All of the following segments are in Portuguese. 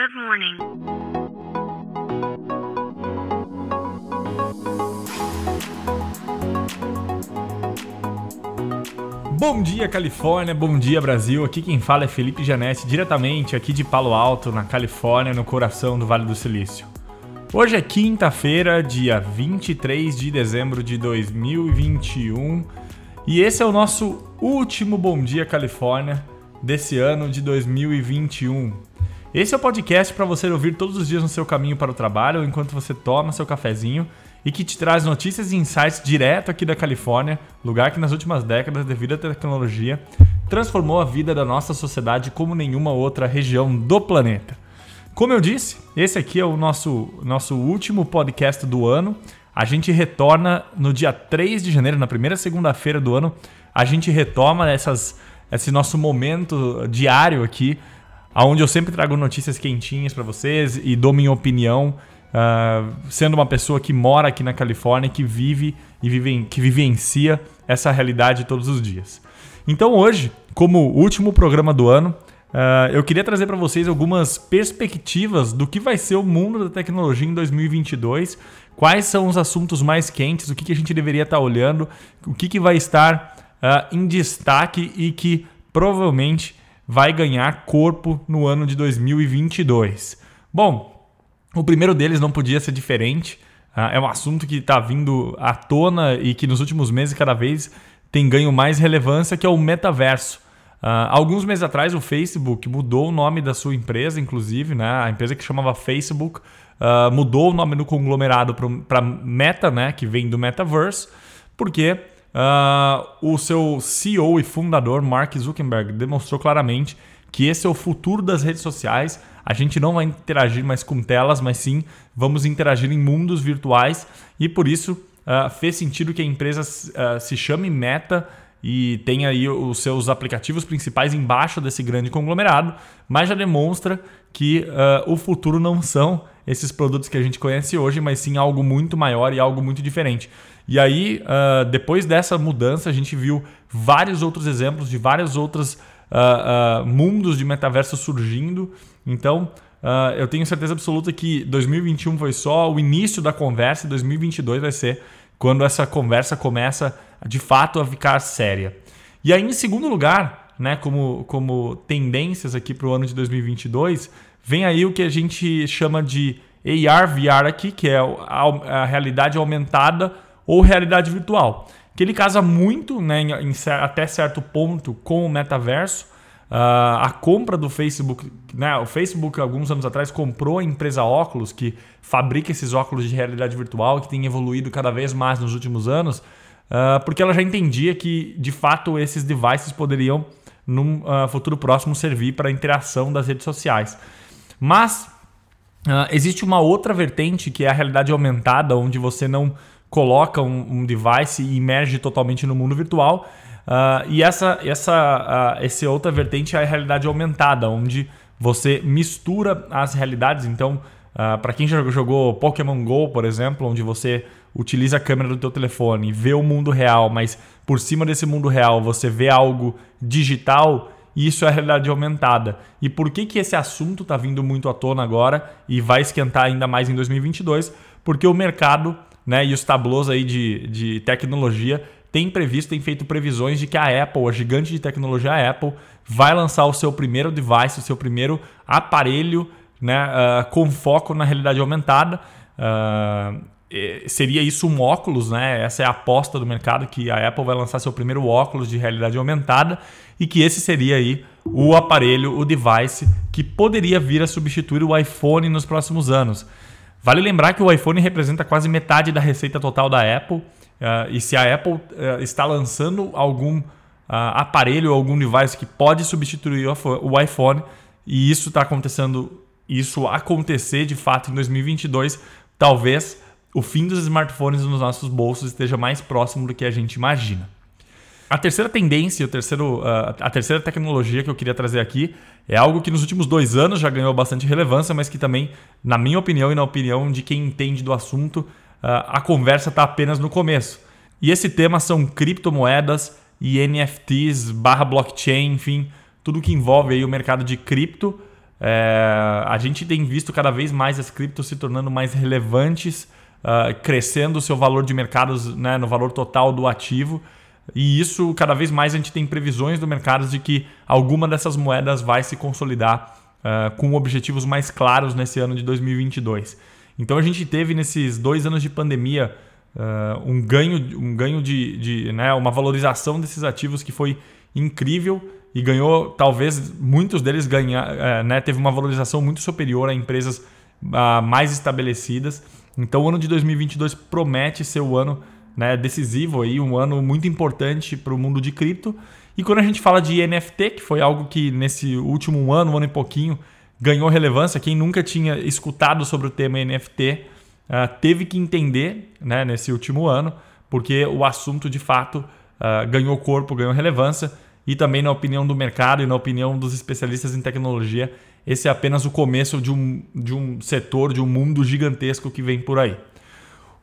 Good morning. Bom dia, Califórnia. Bom dia, Brasil. Aqui quem fala é Felipe Janetti, diretamente aqui de Palo Alto, na Califórnia, no coração do Vale do Silício. Hoje é quinta-feira, dia 23 de dezembro de 2021, e esse é o nosso último Bom Dia Califórnia desse ano de 2021. Esse é o podcast para você ouvir todos os dias no seu caminho para o trabalho, enquanto você toma seu cafezinho e que te traz notícias e insights direto aqui da Califórnia, lugar que nas últimas décadas, devido à tecnologia, transformou a vida da nossa sociedade como nenhuma outra região do planeta. Como eu disse, esse aqui é o nosso, nosso último podcast do ano. A gente retorna no dia 3 de janeiro, na primeira segunda-feira do ano. A gente retoma essas, esse nosso momento diário aqui, onde eu sempre trago notícias quentinhas para vocês e dou minha opinião Uh, sendo uma pessoa que mora aqui na Califórnia, que vive e vive, que vivencia essa realidade todos os dias. Então hoje, como último programa do ano, uh, eu queria trazer para vocês algumas perspectivas do que vai ser o mundo da tecnologia em 2022, quais são os assuntos mais quentes, o que, que a gente deveria estar tá olhando, o que, que vai estar uh, em destaque e que provavelmente vai ganhar corpo no ano de 2022. Bom, o primeiro deles não podia ser diferente. Uh, é um assunto que está vindo à tona e que nos últimos meses cada vez tem ganho mais relevância, que é o metaverso. Uh, alguns meses atrás, o Facebook mudou o nome da sua empresa, inclusive, né? a empresa que chamava Facebook uh, mudou o nome do conglomerado para Meta, né? que vem do Metaverse, porque o seu CEO e fundador, Mark Zuckerberg, demonstrou claramente que esse é o futuro das redes sociais. A gente não vai interagir mais com telas, mas sim vamos interagir em mundos virtuais e por isso uh, fez sentido que a empresa uh, se chame Meta e tenha aí os seus aplicativos principais embaixo desse grande conglomerado, mas já demonstra que uh, o futuro não são esses produtos que a gente conhece hoje, mas sim algo muito maior e algo muito diferente. E aí, depois dessa mudança, a gente viu vários outros exemplos de várias outras uh, uh, mundos de metaverso surgindo. Então, uh, eu tenho certeza absoluta que 2021 foi só o início da conversa e 2022 vai ser quando essa conversa começa de fato a ficar séria. E aí, em segundo lugar, né, como, como tendências aqui para o ano de 2022, vem aí o que a gente chama de AR, VR aqui, que é a, a realidade aumentada ou realidade virtual que ele casa muito, né, em, em, até certo ponto, com o metaverso. Uh, a compra do Facebook, né, o Facebook alguns anos atrás comprou a empresa Oculus, que fabrica esses óculos de realidade virtual, que tem evoluído cada vez mais nos últimos anos, uh, porque ela já entendia que de fato esses devices poderiam, num uh, futuro próximo, servir para a interação das redes sociais. Mas existe uma outra vertente que é a realidade aumentada, onde você não coloca um, um device e imerge totalmente no mundo virtual. Uh, e essa, essa, uh, essa outra vertente é a realidade aumentada, onde você mistura as realidades. Então, uh, para quem já jogou Pokémon Go, por exemplo, onde você utiliza a câmera do teu telefone vê o mundo real, mas por cima desse mundo real você vê algo digital, isso é a realidade aumentada. E por que, que esse assunto está vindo muito à tona agora e vai esquentar ainda mais em 2022? Porque o mercado né, e os tablos aí de, de tecnologia têm previsto, têm feito previsões de que a Apple, a gigante de tecnologia Apple, vai lançar o seu primeiro device, o seu primeiro aparelho né, uh, com foco na realidade aumentada. Uh, seria isso um óculos, né? Essa é a aposta do mercado que a Apple vai lançar seu primeiro óculos de realidade aumentada e que esse seria aí o aparelho, o device que poderia vir a substituir o iPhone nos próximos anos. Vale lembrar que o iPhone representa quase metade da receita total da Apple. Uh, e se a Apple uh, está lançando algum uh, aparelho ou algum device que pode substituir o iPhone, e isso está acontecendo, isso acontecer de fato em 2022, talvez o fim dos smartphones nos nossos bolsos esteja mais próximo do que a gente imagina. A terceira tendência, o terceiro, a terceira tecnologia que eu queria trazer aqui é algo que nos últimos dois anos já ganhou bastante relevância, mas que também, na minha opinião e na opinião de quem entende do assunto, a conversa está apenas no começo. E esse tema são criptomoedas e NFTs barra blockchain, enfim, tudo que envolve aí o mercado de cripto. É, a gente tem visto cada vez mais as criptos se tornando mais relevantes, uh, crescendo o seu valor de mercados né, no valor total do ativo. E isso, cada vez mais, a gente tem previsões do mercado de que alguma dessas moedas vai se consolidar uh, com objetivos mais claros nesse ano de 2022. Então a gente teve nesses dois anos de pandemia uh, um ganho, um ganho de, de né, uma valorização desses ativos que foi incrível e ganhou, talvez muitos deles ganhar, é, né, teve uma valorização muito superior a empresas uh, mais estabelecidas. Então o ano de 2022 promete ser o ano né, decisivo aí, um ano muito importante para o mundo de cripto. E quando a gente fala de NFT, que foi algo que nesse último ano, um ano e pouquinho, ganhou relevância, quem nunca tinha escutado sobre o tema NFT uh, ah, teve que entender né, nesse último ano, porque o assunto de fato uh, ganhou corpo, ganhou relevância e também na opinião do mercado e na opinião dos especialistas em tecnologia, esse é apenas o começo de um, de um setor, de um mundo gigantesco que vem por aí.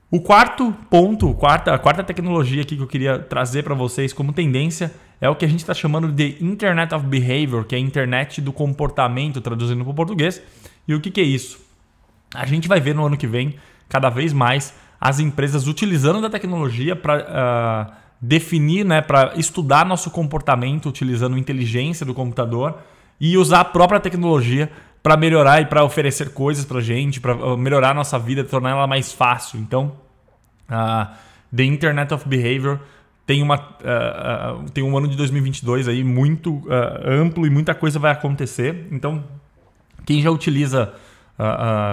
O quarto ponto, quarta, a quarta tecnologia aqui que eu queria trazer para vocês como tendência é o que a gente está chamando de Internet of Behavior, que é a internet do comportamento, traduzindo para o português. E o que, que é isso? A gente vai ver no ano que vem cada vez mais as empresas utilizando da tecnologia para uh, ah, definir, né, para estudar nosso comportamento utilizando inteligência do computador e usar a própria tecnologia para melhorar e para oferecer coisas para gente, para ah, melhorar a nossa vida, tornar ela mais fácil. Então, uh, The Internet of Behavior tem, uma, uh, uh, tem um ano de 2022 aí muito amplo e muita coisa vai acontecer. Então, quem já utiliza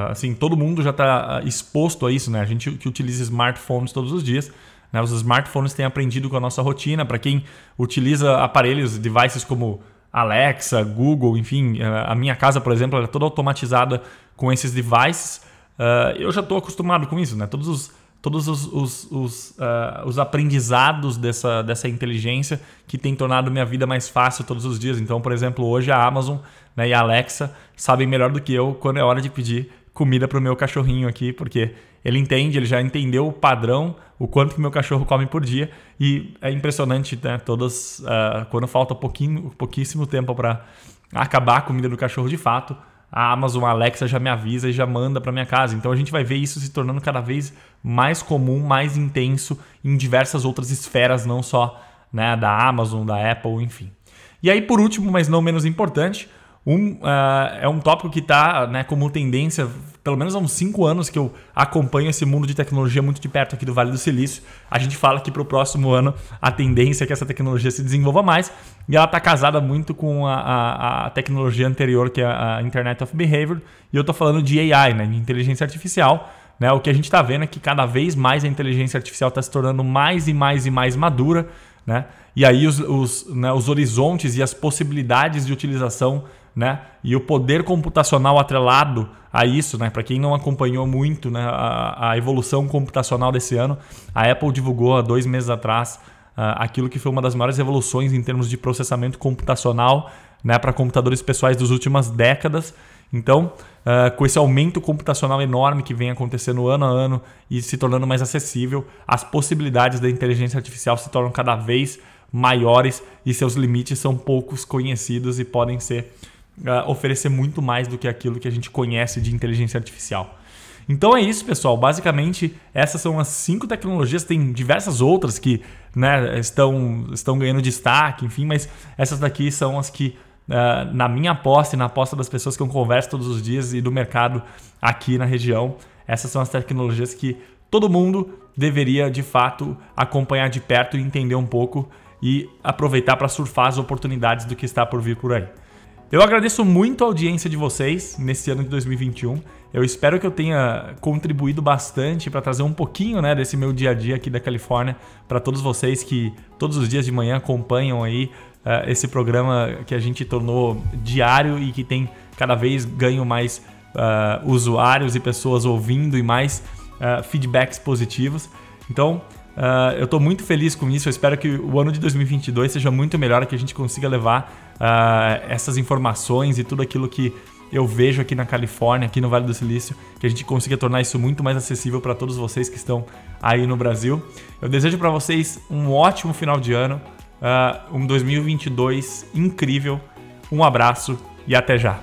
assim, todo mundo já está exposto a isso, né? A gente que utiliza smartphones todos os dias, né? Os smartphones têm aprendido com a nossa rotina. Para quem utiliza aparelhos, devices como Alexa, Google, enfim, a minha casa, por exemplo, é toda automatizada com esses devices. Uh, eu já estou acostumado com isso, né? Todos os, todos os, os, os, uh, os, aprendizados dessa, dessa inteligência que tem tornado minha vida mais fácil todos os dias. Então, por exemplo, hoje a Amazon né, e a Alexa sabem melhor do que eu quando é hora de pedir comida para o meu cachorrinho aqui, porque ele entende, ele já entendeu o padrão, o quanto que meu cachorro come por dia e é impressionante, né? Todas uh, quando falta pouquinho, pouquíssimo tempo para acabar a comida do cachorro de fato, a Amazon Alexa já me avisa e já manda para minha casa. Então a gente vai ver isso se tornando cada vez mais comum, mais intenso em diversas outras esferas, não só né, da Amazon, da Apple, enfim. E aí por último, mas não menos importante, um, uh, é um tópico que está né, como tendência, pelo menos há uns 5 anos que eu acompanho esse mundo de tecnologia muito de perto aqui do Vale do Silício. A gente fala que para o próximo ano a tendência é que essa tecnologia se desenvolva mais e ela está casada muito com a, a, a, tecnologia anterior, que é a Internet of Behavior. E eu estou falando de AI, né, de inteligência artificial. Né? O que a gente está vendo é que cada vez mais a inteligência artificial está se tornando mais e mais e mais madura. Né? E aí os, os, né, os horizontes e as possibilidades de utilização né? E o poder computacional atrelado a isso, né? Para quem não acompanhou muito né, a, a, evolução computacional desse ano, a Apple divulgou há dois meses atrás uh, aquilo que foi uma das maiores evoluções em termos de processamento computacional né, para computadores pessoais das últimas décadas. Então, uh, com esse aumento computacional enorme que vem acontecendo ano a ano e se tornando mais acessível, as possibilidades da inteligência artificial se tornam cada vez maiores e seus limites são poucos conhecidos e podem ser uh, oferecer muito mais do que aquilo que a gente conhece de inteligência artificial. Então é isso, pessoal. Basicamente, essas são as cinco tecnologias. Tem diversas outras que né, estão, estão ganhando destaque, enfim, mas essas daqui são as que, uh, na minha aposta e na aposta das pessoas que eu converso todos os dias e do mercado aqui na região, essas são as tecnologias que todo mundo deveria de fato acompanhar de perto e entender um pouco e aproveitar para surfar as oportunidades do que está por vir por aí. Eu agradeço muito a audiência de vocês nesse ano de 2021. Eu espero que eu tenha contribuído bastante para trazer um pouquinho né, desse meu dia a dia aqui da Califórnia para todos vocês que todos os dias de manhã acompanham aí uh, esse programa que a gente tornou diário e que tem cada vez ganho mais uh, usuários e pessoas ouvindo e mais uh, feedbacks positivos. Então, Uh, eu estou muito feliz com isso. Eu espero que o ano de 2022 seja muito melhor, que a gente consiga levar uh, essas informações e tudo aquilo que eu vejo aqui na Califórnia, aqui no Vale do Silício, que a gente consiga tornar isso muito mais acessível para todos vocês que estão aí no Brasil. Eu desejo para vocês um ótimo final de ano, uh, um 2022 incrível. Um abraço e até já!